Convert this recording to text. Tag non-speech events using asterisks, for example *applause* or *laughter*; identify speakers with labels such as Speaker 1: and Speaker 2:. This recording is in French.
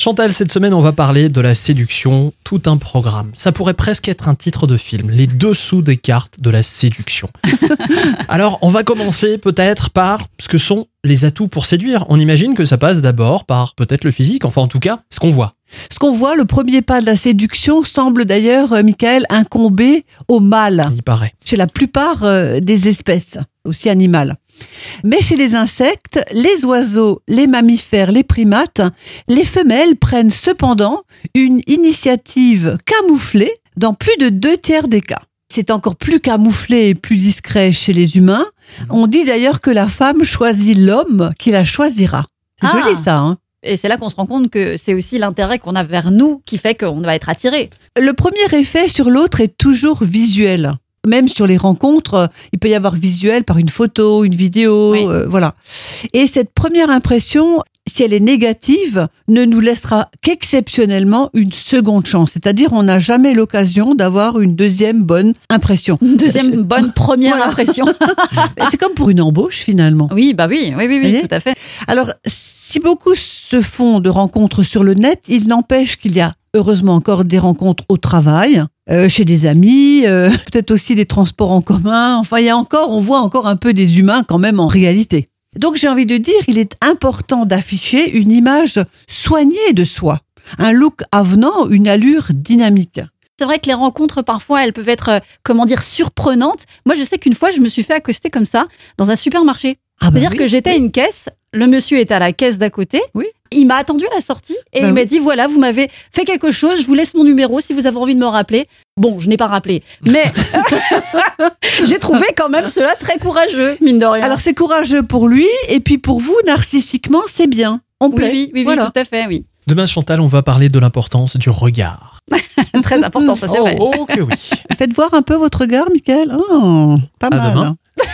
Speaker 1: Chantal, cette semaine, on va parler de la séduction, tout un programme. Ça pourrait presque être un titre de film, les dessous des cartes de la séduction. *laughs* Alors, on va commencer peut-être par ce que sont les atouts pour séduire. On imagine que ça passe d'abord par peut-être le physique, enfin en tout cas, ce qu'on voit.
Speaker 2: Ce qu'on voit, le premier pas de la séduction semble d'ailleurs, euh, Michael, incomber au mâle,
Speaker 1: Il paraît.
Speaker 2: chez la plupart euh, des espèces, aussi animales. Mais chez les insectes, les oiseaux, les mammifères, les primates, les femelles prennent cependant une initiative camouflée dans plus de deux tiers des cas. C'est encore plus camouflé et plus discret chez les humains. On dit d'ailleurs que la femme choisit l'homme qui la choisira. C'est
Speaker 3: Ah.
Speaker 2: joli ça, hein
Speaker 3: Et c'est là qu'on se rend compte que c'est aussi l'intérêt qu'on a vers nous qui fait qu'on va être attiré.
Speaker 2: Le premier effet sur l'autre est toujours visuel. Même sur les rencontres, euh, il peut y avoir visuel par une photo, une vidéo,
Speaker 3: Oui.
Speaker 2: euh, voilà. Et cette première impression, si elle est négative, ne nous laissera qu'exceptionnellement une seconde chance. C'est-à-dire, on n'a jamais l'occasion d'avoir une deuxième bonne impression.
Speaker 3: Une deuxième bonne première
Speaker 2: Voilà.
Speaker 3: impression. *laughs*
Speaker 2: C'est comme pour une embauche finalement.
Speaker 3: oui, bah oui, oui, oui, oui, tout à fait.
Speaker 2: Alors, si beaucoup se font de rencontres sur le net, il n'empêche qu'il y a heureusement encore des rencontres au travail, euh, chez des amis, euh, *laughs* peut-être aussi des transports en commun. Enfin, il y a encore, on voit encore un peu des humains quand même en réalité. Donc, j'ai envie de dire, il est important d'afficher une image soignée de soi, un look avenant, une allure dynamique.
Speaker 3: C'est vrai que les rencontres, parfois, elles peuvent être, euh, comment dire, surprenantes. Moi, je sais qu'une fois, je me suis fait accoster comme ça dans un supermarché.
Speaker 2: Ah bah
Speaker 3: C'est-à-dire
Speaker 2: oui,
Speaker 3: que j'étais à une caisse, le monsieur était à la caisse d'à côté.
Speaker 2: Oui.
Speaker 3: Il m'a attendu à la sortie et
Speaker 2: Bah
Speaker 3: il m'a dit voilà, vous m'avez fait quelque chose, je vous laisse mon numéro si vous avez envie de me rappeler. Bon, je n'ai pas rappelé, mais *laughs* j'ai trouvé quand même cela très courageux, mine de rien.
Speaker 2: Alors, c'est courageux pour lui, et puis pour vous, narcissiquement, c'est bien. On
Speaker 3: oui,
Speaker 2: plaît.
Speaker 3: oui, oui, oui, tout à fait, oui.
Speaker 1: Demain, Chantal, on va parler de l'importance du regard. *laughs*
Speaker 3: Très important, ça c'est
Speaker 1: oh,
Speaker 3: vrai.
Speaker 1: oh que oui. *laughs*
Speaker 2: Faites voir un peu votre regard, Michael. Oh, pas
Speaker 1: À
Speaker 2: mal.
Speaker 1: demain.
Speaker 2: hein.